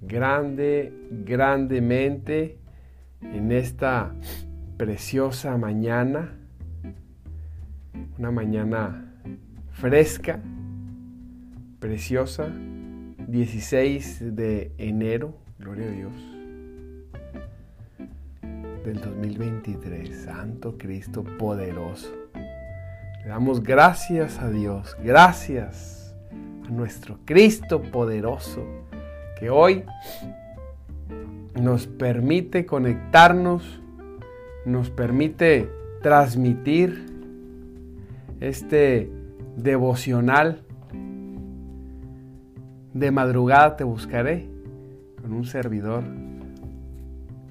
grande, grandemente en esta preciosa mañana. Una mañana fresca, preciosa, 16 de enero, gloria a Dios, del 2023, Santo Cristo poderoso. Le damos gracias a Dios, gracias a nuestro Cristo poderoso que hoy nos permite conectarnos, nos permite transmitir este devocional. De madrugada te buscaré con un servidor,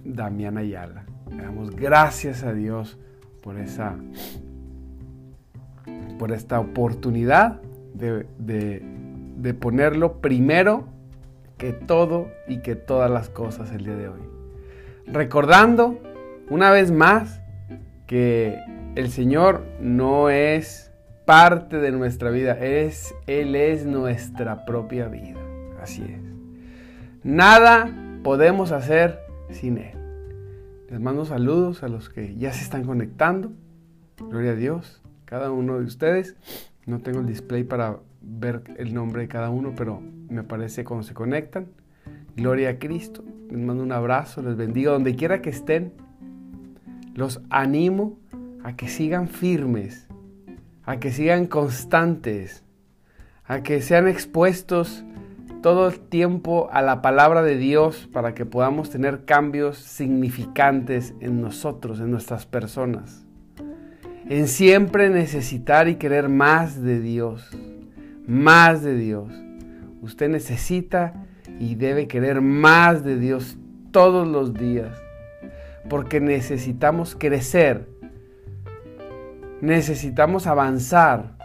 Damián Ayala. Le damos gracias a Dios por esa por esta oportunidad de, de ponerlo primero que todo y que todas las cosas el día de hoy. Recordando una vez más que el Señor no es parte de nuestra vida, es, Él es nuestra propia vida. Así es. Nada podemos hacer sin Él. Les mando saludos a los que ya se están conectando. Gloria a Dios. Cada uno de ustedes. No tengo el display para ver el nombre de cada uno, pero me parece cuando se conectan. Gloria a Cristo. Les mando un abrazo, les bendigo donde quiera que estén. Los animo a que sigan firmes, a que sigan constantes, a que sean expuestos todo el tiempo a la palabra de Dios para que podamos tener cambios significantes en nosotros, en nuestras personas. En siempre necesitar y querer más de Dios más de Dios. Usted necesita y debe querer más de Dios todos los días, porque necesitamos crecer, necesitamos avanzar.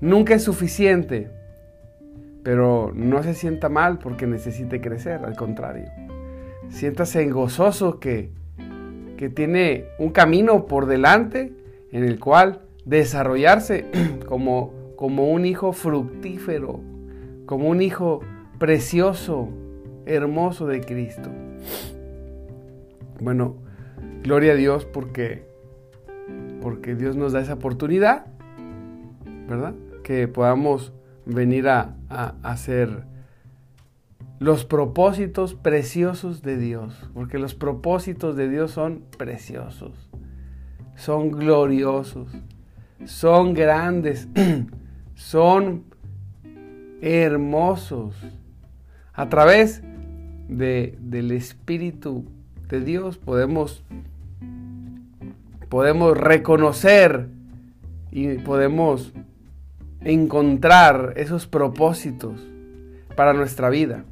Nunca es suficiente, pero no se sienta mal porque necesite crecer, al contrario. Siéntase gozoso que, que tiene un camino por delante en el cual desarrollarse como como un hijo fructífero, como un hijo precioso, hermoso de Cristo. Bueno, gloria a Dios porque, porque Dios nos da esa oportunidad, ¿verdad? Que podamos venir a, a hacer los propósitos preciosos de Dios, porque los propósitos de Dios son preciosos, son gloriosos, son grandes. son hermosos. A través de, del Espíritu de Dios podemos, podemos reconocer y podemos encontrar esos propósitos para nuestra vida.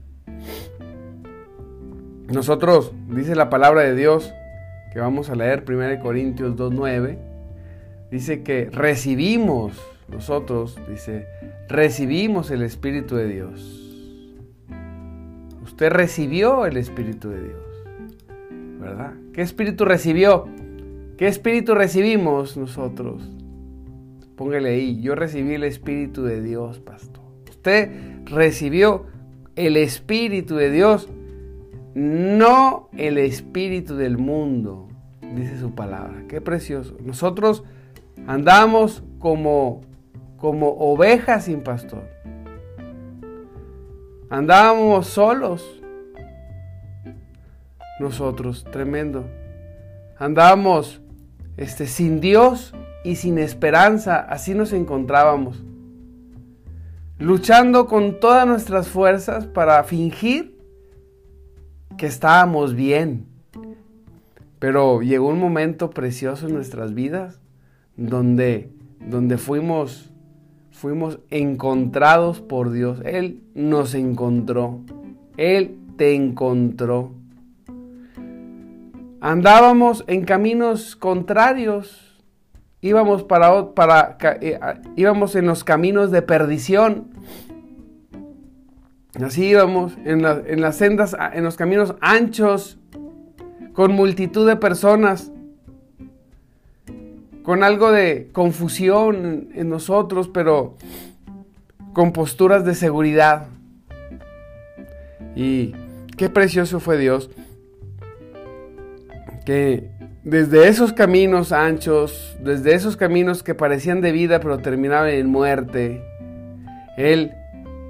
Nosotros, dice la palabra de Dios, que vamos a leer 1 Corintios 2.9, dice que recibimos nosotros, dice, recibimos el Espíritu de Dios. Usted recibió el Espíritu de Dios, ¿verdad? ¿Qué Espíritu recibió? ¿Qué Espíritu recibimos nosotros? Póngale ahí, yo recibí el Espíritu de Dios, pastor. Usted recibió el Espíritu de Dios, no el Espíritu del mundo, dice su palabra. Qué precioso. Nosotros andamos como como ovejas sin pastor. Andábamos solos. Nosotros, tremendo. Andábamos este, sin Dios y sin esperanza. Así nos encontrábamos. Luchando con todas nuestras fuerzas para fingir que estábamos bien. Pero llegó un momento precioso en nuestras vidas donde, donde fuimos fuimos encontrados por Dios. Él nos encontró. Él te encontró. andábamos en caminos contrarios, íbamos, para, para, eh, íbamos en los caminos de perdición. Así íbamos en, en las sendas, en los caminos anchos, con multitud de personas, con algo de confusión en nosotros, pero con posturas de seguridad. Y qué precioso fue Dios que desde esos caminos anchos, desde esos caminos que parecían de vida pero terminaban en muerte, Él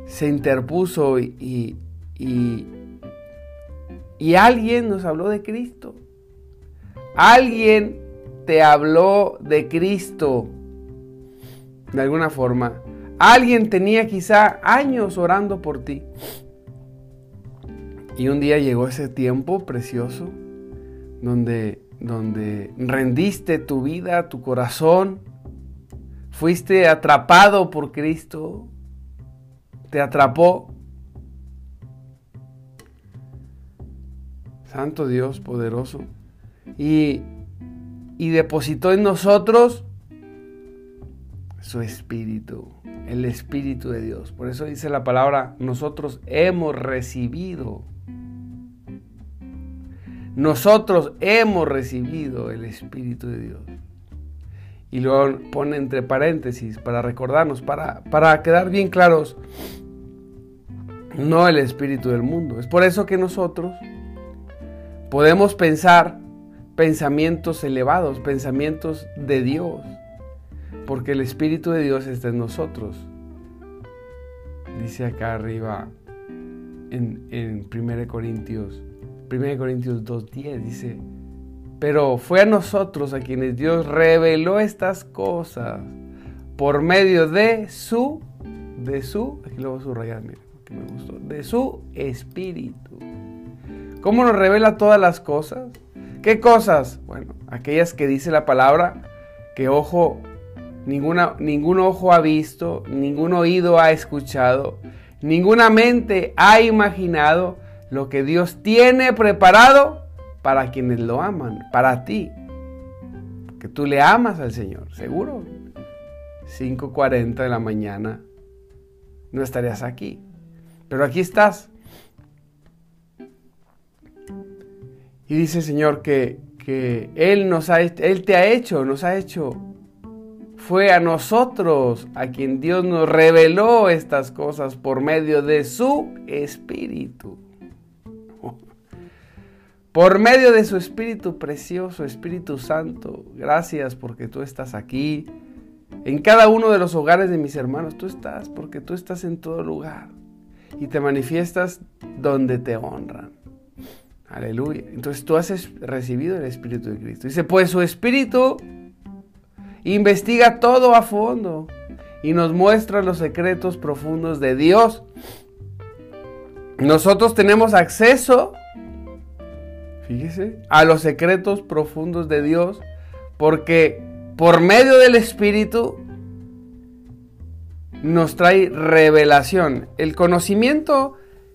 se interpuso y, y, alguien nos habló de Cristo. Alguien te habló de Cristo de alguna forma. Alguien tenía quizá años orando por ti. Y un día llegó ese tiempo precioso donde, donde rendiste tu vida, tu corazón, fuiste atrapado por Cristo, te atrapó. Santo Dios poderoso. Y, y depositó en nosotros su espíritu, el espíritu de Dios. Por eso dice la palabra, nosotros hemos recibido nosotros hemos recibido el Espíritu de Dios. Y luego pone entre paréntesis para recordarnos, para, para quedar bien claros, no el Espíritu del mundo. Es por eso que nosotros podemos pensar pensamientos elevados, pensamientos de Dios, porque el Espíritu de Dios está en nosotros. Dice acá arriba en, en 1 Corintios 1 Corintios 2.10 dice, pero fue a nosotros a quienes Dios reveló estas cosas por medio de su, de su, aquí lo voy a subrayar, me gustó, de su espíritu. ¿Cómo nos revela todas las cosas? ¿Qué cosas? Bueno, aquellas que dice la palabra que ojo, ninguna, ningún ojo ha visto, ningún oído ha escuchado, ninguna mente ha imaginado lo que Dios tiene preparado para quienes lo aman, para ti. Que tú le amas al Señor, seguro. 5.40 de la mañana no estarías aquí. Pero aquí estás. Y dice Señor que, que Él, nos ha, Él te ha hecho, nos ha hecho. Fue a nosotros a quien Dios nos reveló estas cosas por medio de su Espíritu por medio de su Espíritu precioso, Espíritu Santo. Gracias porque tú estás aquí. En cada uno de los hogares de mis hermanos, tú estás porque tú estás en todo lugar y te manifiestas donde te honran. Aleluya. Entonces tú has recibido el Espíritu de Cristo. Dice, pues su Espíritu investiga todo a fondo y nos muestra los secretos profundos de Dios. Nosotros tenemos acceso fíjese, a los secretos profundos de Dios, porque por medio del Espíritu nos trae revelación. El conocimiento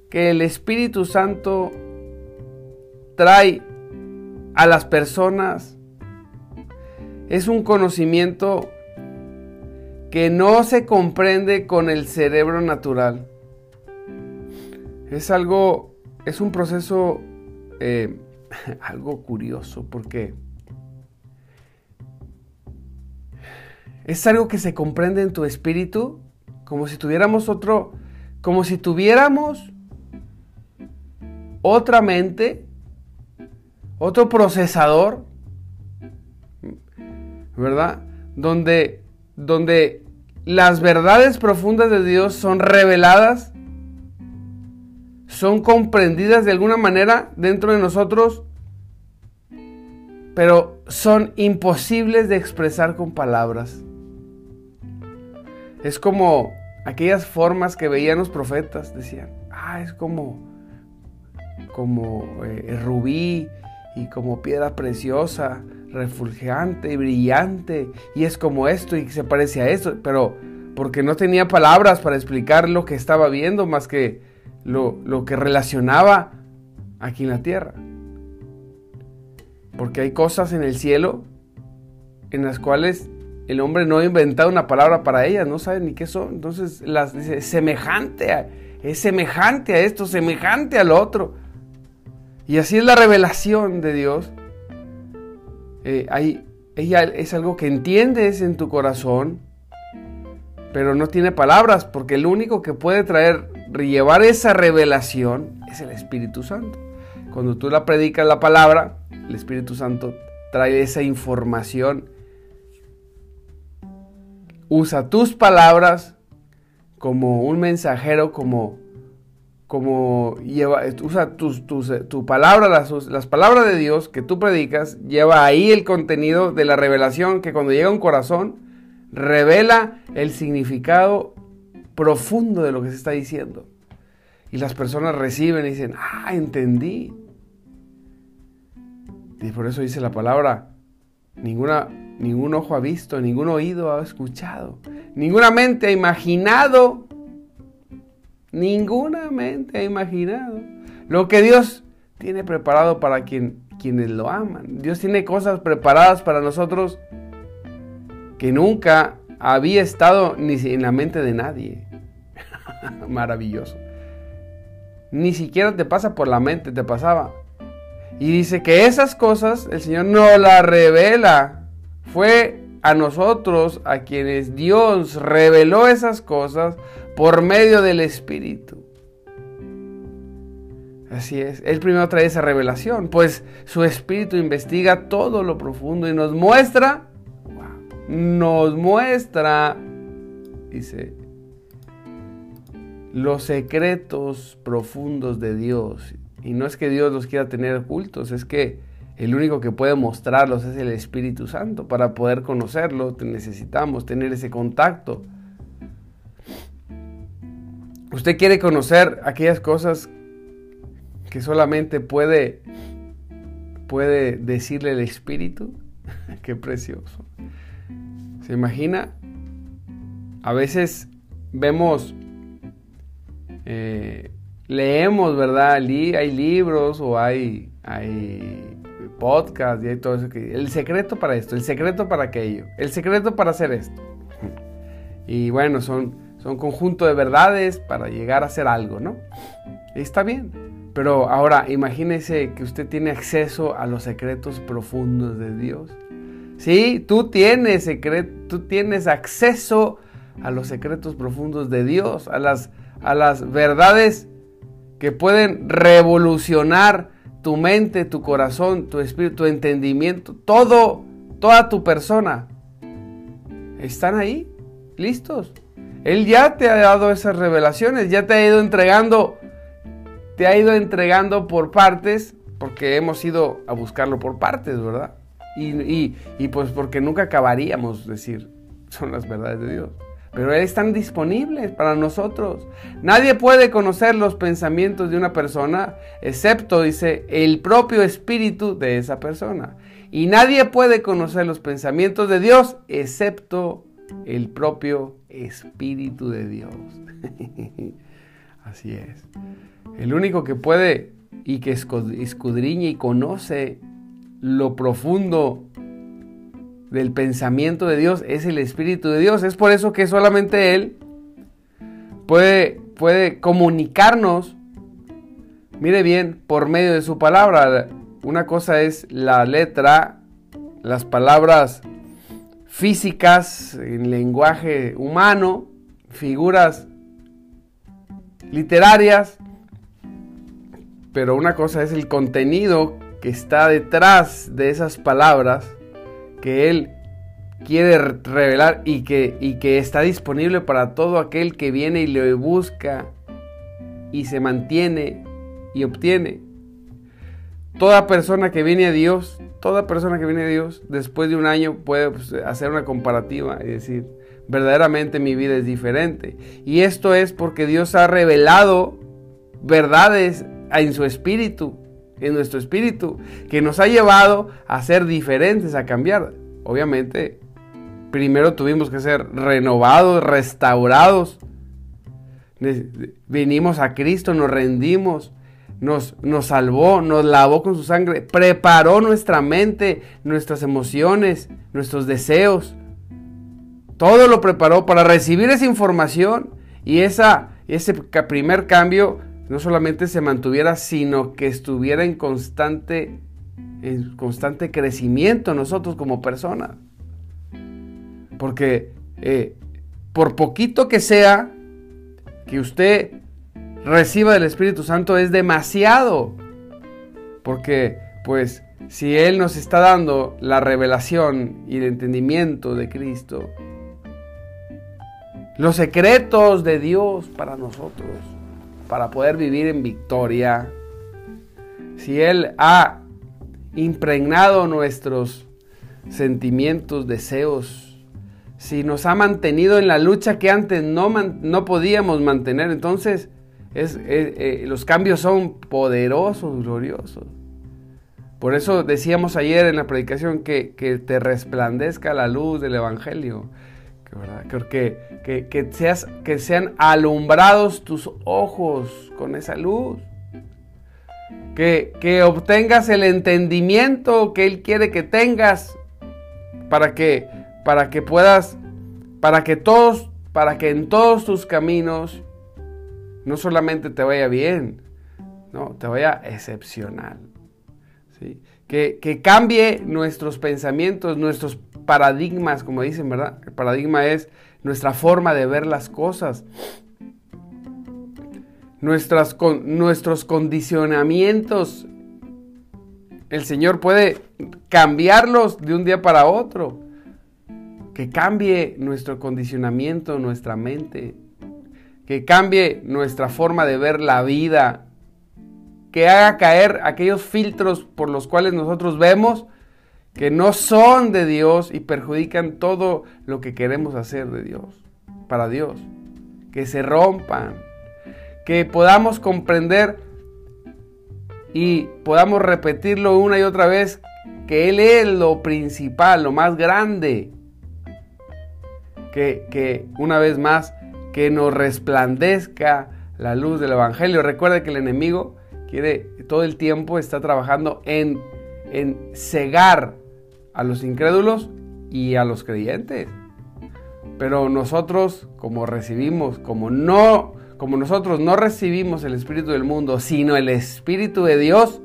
que el Espíritu Santo trae a las personas es un conocimiento que no se comprende con el cerebro natural. Es algo, es un proceso eh, algo curioso porque es algo que se comprende en tu espíritu como si tuviéramos otro, como si tuviéramos otra mente, otro procesador, ¿verdad? Donde, donde las verdades profundas de Dios son reveladas son comprendidas de alguna manera dentro de nosotros, pero son imposibles de expresar con palabras. Es como aquellas formas que veían los profetas, decían, ah, es como, como eh, rubí y como piedra preciosa, refulgente y brillante, y es como esto y se parece a esto, pero porque no tenía palabras para explicar lo que estaba viendo más que lo, que relacionaba aquí en la tierra. Porque hay cosas en el cielo en las cuales el hombre no ha inventado una palabra para ellas, no sabe ni qué son. Entonces las dice, semejante es semejante a esto, semejante al otro. Y así es la revelación de Dios. Eh, ella es algo que entiendes en tu corazón, pero no tiene palabras, porque el único que puede traer, llevar esa revelación es el Espíritu Santo. Cuando tú la predicas la palabra, el Espíritu Santo trae esa información. Usa tus palabras como un mensajero, como, como lleva, usa tus, tu palabra, las, las palabras de Dios que tú predicas, lleva ahí el contenido de la revelación que cuando llega a un corazón, revela el significado profundo de lo que se está diciendo. Y las personas reciben y dicen, ah, entendí. Y por eso dice la palabra, ninguna, ningún ojo ha visto, ningún oído ha escuchado, ninguna mente ha imaginado, ninguna mente ha imaginado lo que Dios tiene preparado para quien, quienes lo aman. Dios tiene cosas preparadas para nosotros que nunca había estado ni en la mente de nadie. Maravilloso. Ni siquiera te pasa por la mente, te pasaba. Y dice que esas cosas el Señor no las revela. Fue a nosotros a quienes Dios reveló esas cosas por medio del Espíritu. Así es, Él primero trae esa revelación, pues su Espíritu investiga todo lo profundo y nos muestra nos muestra, dice, los secretos profundos de Dios. Y no es que Dios los quiera tener ocultos, es que el único que puede mostrarlos es el Espíritu Santo. Para poder conocerlo necesitamos tener ese contacto. Usted quiere conocer aquellas cosas que solamente puede, puede decirle el Espíritu. Qué precioso. ¿Se imagina? A veces vemos, eh, leemos, ¿verdad? hay libros o hay, hay podcasts y hay todo eso. El secreto para esto, el secreto para aquello, el secreto para hacer esto. Y bueno, son, son conjunto de verdades para llegar a hacer algo, ¿no? está bien. Pero ahora imagínese que usted tiene acceso a los secretos profundos de Dios. Sí, tú tienes, tú tienes acceso a los secretos profundos de Dios, a las, a las verdades que pueden revolucionar tu mente, tu corazón, tu espíritu, tu entendimiento, todo, toda tu persona. Están ahí, listos. Él ya te ha dado esas revelaciones, ya te ha ido entregando, te ha ido entregando por partes, porque hemos ido a buscarlo por partes, ¿verdad? Y, pues porque nunca acabaríamos decir, son las verdades de Dios. Pero están disponibles para nosotros. Nadie puede conocer los pensamientos de una persona, excepto, dice, el propio espíritu de esa persona. Y nadie puede conocer los pensamientos de Dios, excepto el propio espíritu de Dios. Así es. El único que puede y que escudriña y conoce lo profundo del pensamiento de Dios es el Espíritu de Dios. Es por eso que solamente Él puede, puede comunicarnos, mire bien, por medio de su palabra. Una cosa es la letra, las palabras físicas en lenguaje humano, figuras literarias, pero una cosa es el contenido que está detrás de esas palabras que Él quiere revelar y que, y que está disponible para todo aquel que viene y le busca y se mantiene y obtiene. Toda persona que viene a Dios, toda persona que viene a Dios, después de un año puede pues, hacer una comparativa y decir, verdaderamente mi vida es diferente. Y esto es porque Dios ha revelado verdades en su espíritu en nuestro espíritu, que nos ha llevado a ser diferentes, a cambiar. Obviamente, primero tuvimos que ser renovados, restaurados. Venimos a Cristo, nos rendimos, nos, nos salvó, nos lavó con su sangre, preparó nuestra mente, nuestras emociones, nuestros deseos. Todo lo preparó para recibir esa información y esa, ese primer cambio no solamente se mantuviera, sino que estuviera en constante, en constante crecimiento nosotros como personas. Porque eh, por poquito que sea que usted reciba del Espíritu Santo es demasiado. Porque, pues, si Él nos está dando la revelación y el entendimiento de Cristo, los secretos de Dios para nosotros, para poder vivir en victoria, si Él ha impregnado nuestros sentimientos, deseos, si nos ha mantenido en la lucha que antes no, no podíamos mantener, entonces es, eh, los cambios son poderosos, gloriosos. Por eso decíamos ayer en la predicación que, te resplandezca la luz del Evangelio. Que, que, que, seas, que sean alumbrados tus ojos con esa luz. Que, que obtengas el entendimiento que Él quiere que tengas para que, para que puedas, para que todos, para que en todos tus caminos no solamente te vaya bien, no, te vaya excepcional. ¿sí? Que, que, cambie nuestros pensamientos, nuestros paradigmas, como dicen, ¿verdad? El paradigma es nuestra forma de ver las cosas. Nuestras, con, nuestros condicionamientos. El Señor puede cambiarlos de un día para otro. Que cambie nuestro condicionamiento, nuestra mente que cambie nuestra forma de ver la vida, que haga caer aquellos filtros por los cuales nosotros vemos que no son de Dios y perjudican todo lo que queremos hacer de Dios, para Dios, que se rompan, que podamos comprender y podamos repetirlo una y otra vez, que Él es lo principal, lo más grande, que, que una vez más que nos resplandezca la luz del Evangelio. Recuerda que el enemigo quiere todo el tiempo está trabajando en, en cegar a los incrédulos y a los creyentes. Pero nosotros, como recibimos, como no, como nosotros no recibimos el espíritu del mundo, sino el espíritu de Dios,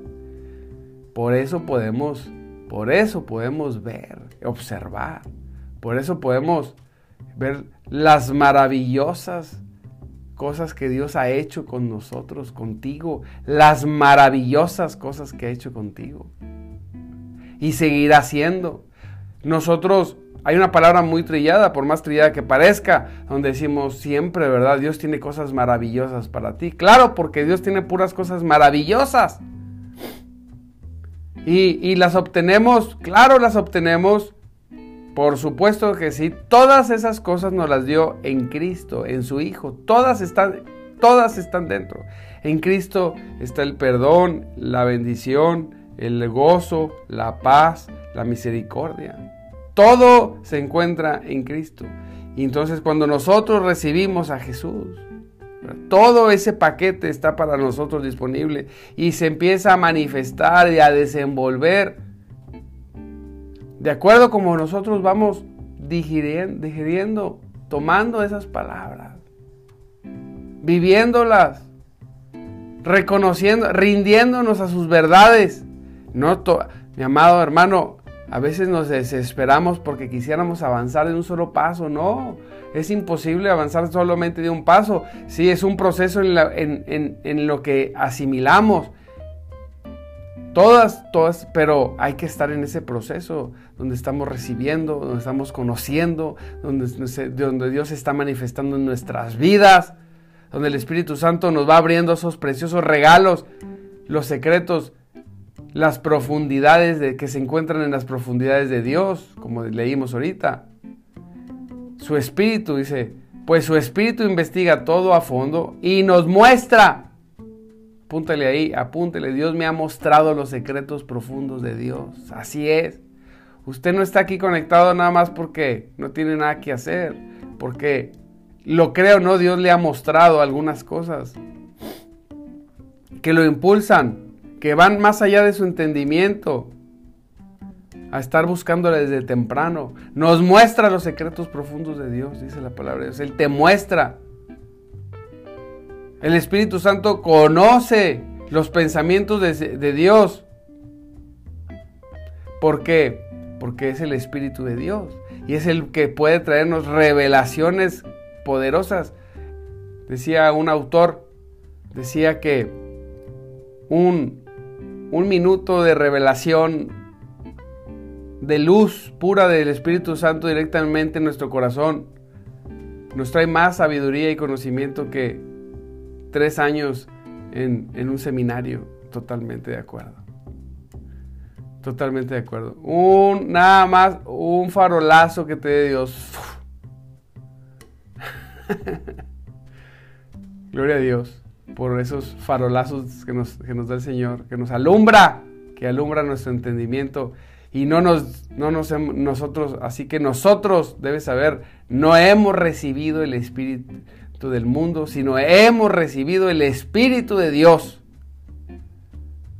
por eso podemos, por eso podemos ver, observar. Por eso podemos ver las maravillosas cosas que Dios ha hecho con nosotros, contigo, las maravillosas cosas que ha hecho contigo. Y seguirá haciendo. Nosotros, hay una palabra muy trillada, por más trillada que parezca, donde decimos siempre, ¿verdad? Dios tiene cosas maravillosas para ti. Claro, porque Dios tiene puras cosas maravillosas. Y, y las obtenemos, claro, las obtenemos por supuesto que sí, todas esas cosas nos las dio en Cristo, en su Hijo. Todas están, todas están dentro. En Cristo está el perdón, la bendición, el gozo, la paz, la misericordia. Todo se encuentra en Cristo. Y entonces cuando nosotros recibimos a Jesús, todo ese paquete está para nosotros disponible y se empieza a manifestar y a desenvolver de acuerdo como nosotros vamos digiriendo, digiriendo, tomando esas palabras, viviéndolas, reconociendo, rindiéndonos a sus verdades. No mi amado hermano, a veces nos desesperamos porque quisiéramos avanzar de un solo paso. No, es imposible avanzar solamente de un paso. Sí, es un proceso en, en lo que asimilamos, Todas, todas, pero hay que estar en ese proceso donde estamos recibiendo, donde estamos conociendo, donde, donde Dios está manifestando en nuestras vidas, donde el Espíritu Santo nos va abriendo esos preciosos regalos, los secretos, las profundidades de, que se encuentran en las profundidades de Dios, como leímos ahorita. Su Espíritu dice, pues su Espíritu investiga todo a fondo y nos muestra Apúntale ahí, apúntele. Dios me ha mostrado los secretos profundos de Dios. Así es. Usted no está aquí conectado nada más porque no tiene nada que hacer. Porque lo creo, ¿no? Dios le ha mostrado algunas cosas. que lo impulsan, que van más allá de su entendimiento, a estar buscándole desde temprano. Nos muestra los secretos profundos de Dios, dice la palabra de Dios. Él te muestra. El Espíritu Santo conoce los pensamientos de, Dios. ¿Por qué? Porque es el Espíritu de Dios. Y es el que puede traernos revelaciones poderosas. Decía un autor, decía que un, un minuto de revelación de luz pura del Espíritu Santo directamente en nuestro corazón nos trae más sabiduría y conocimiento que tres años en, un seminario. Totalmente de acuerdo. Totalmente de acuerdo. Un, nada más, un farolazo que te dé Dios. Gloria a Dios por esos farolazos que nos, que nos da el Señor, que nos alumbra, que alumbra nuestro entendimiento y no nos, no nos nosotros, así que nosotros, debes saber, no hemos recibido el Espíritu del mundo, sino hemos recibido el Espíritu de Dios.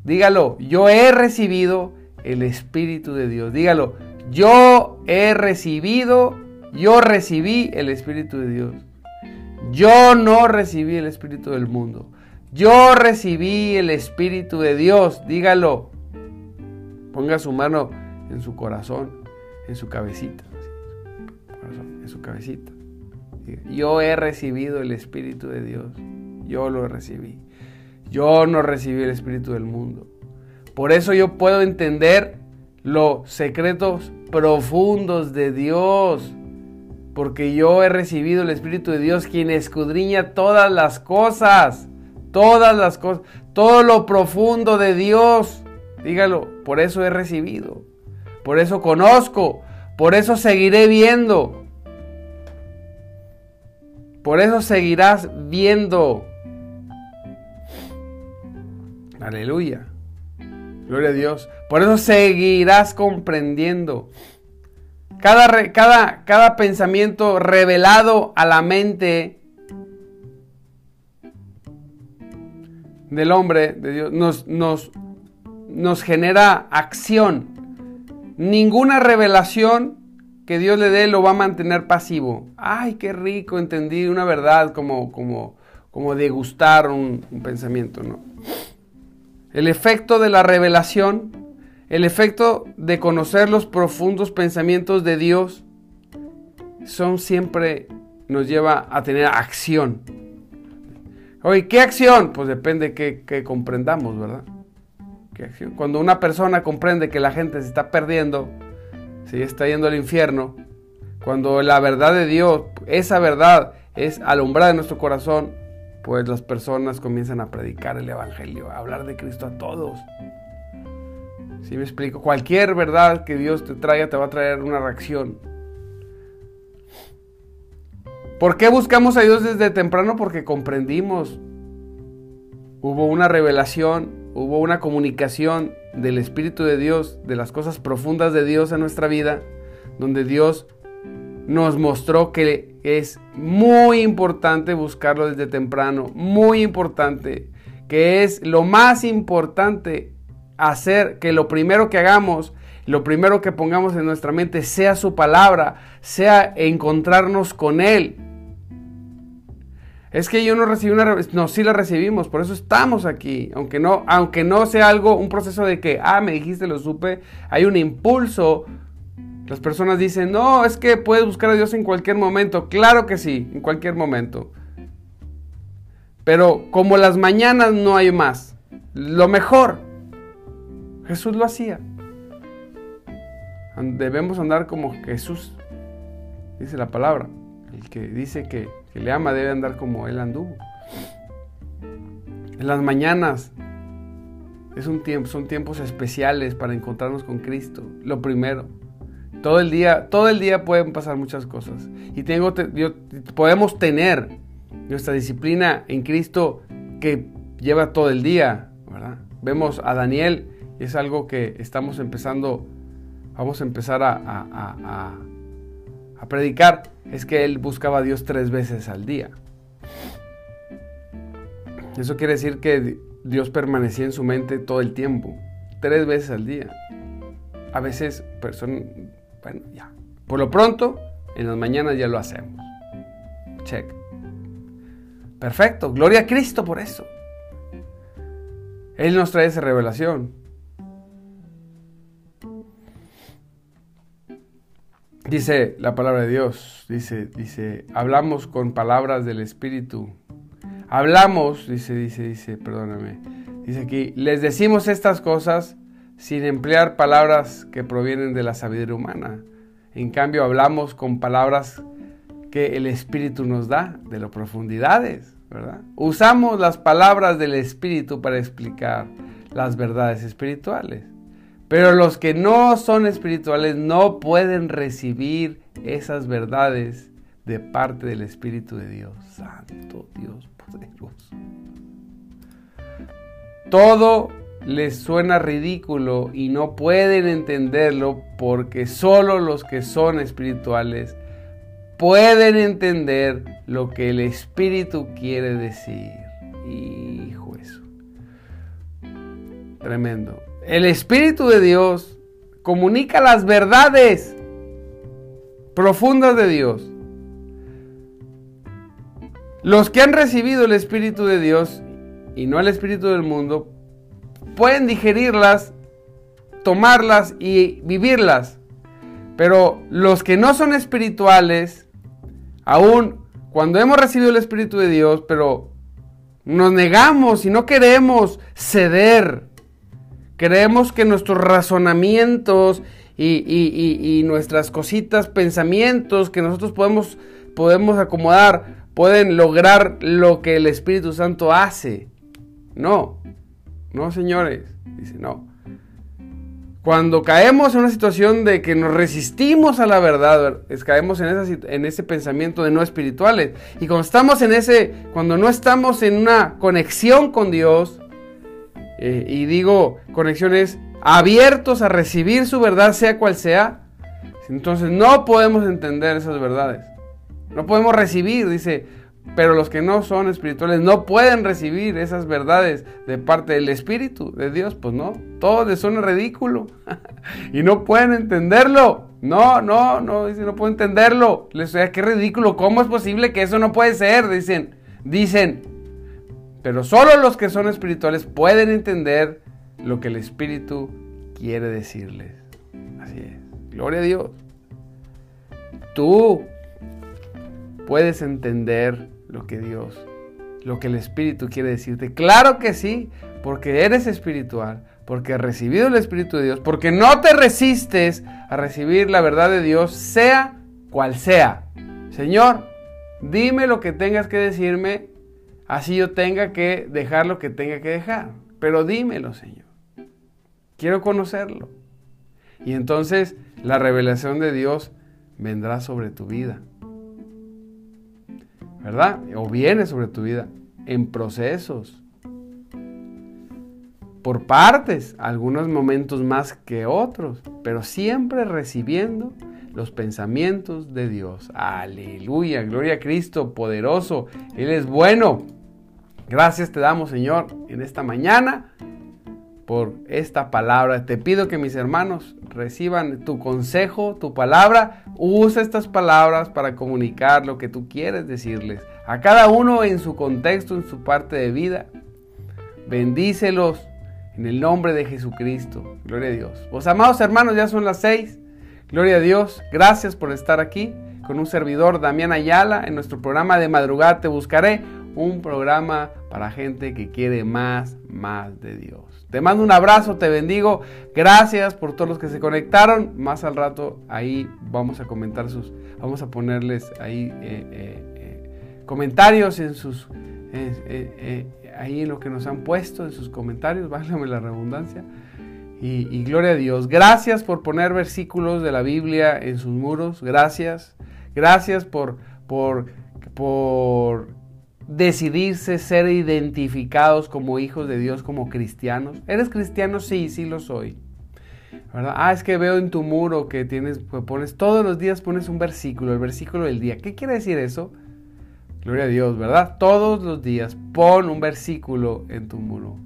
Dígalo, yo he recibido el Espíritu de Dios. Dígalo, yo he recibido, yo recibí el Espíritu de Dios. Yo no recibí el Espíritu del mundo. Yo recibí el Espíritu de Dios. Dígalo. Ponga su mano en su corazón, en su cabecita, en su cabecita. Yo he recibido el Espíritu de Dios, yo lo recibí. Yo no recibí el Espíritu del mundo. Por eso yo puedo entender los secretos profundos de Dios. Porque yo he recibido el Espíritu de Dios, quien escudriña todas las cosas. Todas las cosas. Todo lo profundo de Dios. Dígalo, por eso he recibido. Por eso conozco. Por eso seguiré viendo. Por eso seguirás viendo. Aleluya. Gloria a Dios. Por eso seguirás comprendiendo. Cada, cada, cada pensamiento revelado a la mente del hombre, de Dios, nos, nos, nos genera acción ninguna revelación que Dios le dé lo va a mantener pasivo. Ay, qué rico, entendí una verdad como, como, como degustar un, un pensamiento, ¿no? El efecto de la revelación, el efecto de conocer los profundos pensamientos de Dios, son siempre, nos lleva a tener acción. Oye, ¿qué acción? Pues depende que, que comprendamos, ¿verdad? Cuando una persona comprende que la gente se está perdiendo, se está yendo al infierno, cuando la verdad de Dios, esa verdad es alumbrada en nuestro corazón, pues las personas comienzan a predicar el Evangelio, a hablar de Cristo a todos. Si me explico? Cualquier verdad que Dios te traiga te va a traer una reacción. ¿Por qué buscamos a Dios desde temprano? Porque comprendimos. Hubo una revelación, hubo una comunicación del Espíritu de Dios, de las cosas profundas de Dios en nuestra vida, donde Dios nos mostró que es muy importante buscarlo desde temprano, muy importante, que es lo más importante hacer, que lo primero que hagamos, lo primero que pongamos en nuestra mente sea su palabra, sea encontrarnos con Él, es que yo no recibí una no sí la recibimos, por eso estamos aquí, aunque no aunque no sea algo un proceso de que ah, me dijiste, lo supe, hay un impulso. Las personas dicen, "No, es que puedes buscar a Dios en cualquier momento." Claro que sí, en cualquier momento. Pero como las mañanas no hay más, lo mejor Jesús lo hacía. Debemos andar como Jesús, dice la palabra, el que dice que que le ama debe andar como él anduvo. En las mañanas es un tiempo, son tiempos especiales para encontrarnos con Cristo. Lo primero. Todo el día, todo el día pueden pasar muchas cosas. Y tengo, podemos tener nuestra disciplina en Cristo que lleva todo el día. Vemos a Daniel es algo que estamos empezando, vamos a empezar a predicar es que él buscaba a Dios tres veces al día. Eso quiere decir que Dios permanecía en su mente todo el tiempo, tres veces al día. A veces, personas, bueno, ya. Por lo pronto, en las mañanas ya lo hacemos. Check. Perfecto, gloria a Cristo por eso. Él nos trae esa revelación. Dice la palabra de Dios, dice, dice, hablamos con palabras del Espíritu. Hablamos, dice, dice, dice, perdóname. Dice aquí, les decimos estas cosas sin emplear palabras que provienen de la sabiduría humana. En cambio, hablamos con palabras que el Espíritu nos da, de las profundidades, ¿verdad? Usamos las palabras del Espíritu para explicar las verdades espirituales. Pero los que no son espirituales no pueden recibir esas verdades de parte del Espíritu de Dios. Santo Dios poderoso. Todo les suena ridículo y no pueden entenderlo porque solo los que son espirituales pueden entender lo que el Espíritu quiere decir. Hijo eso. Tremendo. El Espíritu de Dios comunica las verdades profundas de Dios. Los que han recibido el Espíritu de Dios y no el Espíritu del mundo pueden digerirlas, tomarlas y vivirlas. Pero los que no son espirituales, aún cuando hemos recibido el Espíritu de Dios, pero nos negamos y no queremos ceder, creemos que nuestros razonamientos y, nuestras cositas, pensamientos que nosotros podemos, podemos acomodar, pueden lograr lo que el Espíritu Santo hace. No, no, señores. Dice, no. Cuando caemos en una situación de que nos resistimos a la verdad, caemos en, en ese pensamiento de no espirituales. Y cuando estamos en ese, cuando no estamos en una conexión con Dios, eh, y digo conexiones abiertos a recibir su verdad, sea cual sea, entonces no podemos entender esas verdades. No podemos recibir, dice, pero los que no son espirituales no pueden recibir esas verdades de parte del Espíritu de Dios. Pues no, todo les suena ridículo. y no pueden entenderlo. No, no, no, dicen, no puedo entenderlo. Les sea, qué ridículo. ¿Cómo es posible que eso no puede ser? Dicen, dicen. Pero solo los que son espirituales pueden entender lo que el Espíritu quiere decirles. Así es. Gloria a Dios. Tú puedes entender lo que Dios, lo que el Espíritu quiere decirte. Claro que sí, porque eres espiritual, porque has recibido el Espíritu de Dios, porque no te resistes a recibir la verdad de Dios, sea cual sea. Señor, dime lo que tengas que decirme, así yo tenga que dejar lo que tenga que dejar. Pero dímelo, Señor. Quiero conocerlo. Y entonces la revelación de Dios vendrá sobre tu vida. ¿verdad? O viene sobre tu vida en procesos, por partes, algunos momentos más que otros, pero siempre recibiendo los pensamientos de Dios. Aleluya, gloria a Cristo, poderoso, Él es bueno. Gracias te damos, Señor, en esta mañana por esta palabra. Te pido que mis hermanos reciban tu consejo, tu palabra. Usa estas palabras para comunicar lo que tú quieres decirles. A cada uno en su contexto, en su parte de vida. Bendícelos en el nombre de Jesucristo. Gloria a Dios. Vos amados hermanos, ya son las seis. Gloria a Dios. Gracias por estar aquí con un servidor, Damián Ayala, en nuestro programa de madrugada Te Buscaré. Un programa para gente que quiere más, más de Dios. Te mando un abrazo, te bendigo. Gracias por todos los que se conectaron. Más al rato ahí vamos a comentar sus, vamos a ponerles ahí eh, eh, eh, comentarios en sus, ahí en lo que nos han puesto, en sus comentarios, válgame la redundancia. Y, gloria a Dios. Gracias por poner versículos de la Biblia en sus muros. Gracias. Gracias por, por, por decidirse ser identificados como hijos de Dios, como cristianos. ¿Eres cristiano? Sí, sí lo soy. ¿Verdad? Ah, es que veo en tu muro que tienes, pues pones todos los días pones un versículo, el versículo del día. ¿Qué quiere decir eso? Gloria a Dios, ¿verdad? Todos los días pon un versículo en tu muro.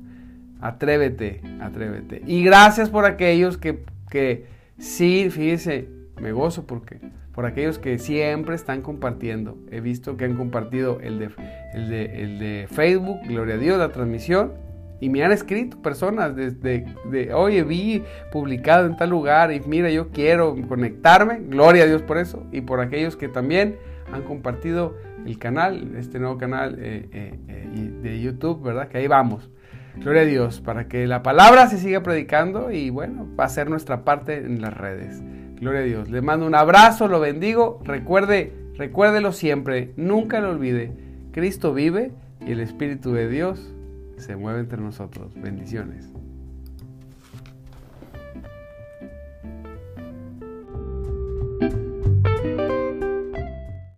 Atrévete, atrévete. Y gracias por aquellos que, que sí, fíjese, me gozo porque por aquellos que siempre están compartiendo. He visto que han compartido el de, el de, el de Facebook, Gloria a Dios, la transmisión. Y me han escrito personas desde, de, oye, vi publicado en tal lugar y mira, yo quiero conectarme. Gloria a Dios por eso. Y por aquellos que también han compartido el canal, este nuevo canal eh, eh, eh, de YouTube, ¿verdad? Que ahí vamos. Gloria a Dios, para que la palabra se siga predicando y bueno, va a ser nuestra parte en las redes. Gloria a Dios. Le mando un abrazo, lo bendigo. Recuerde, recuérdelo siempre, nunca lo olvide. Cristo vive y el Espíritu de Dios se mueve entre nosotros. Bendiciones.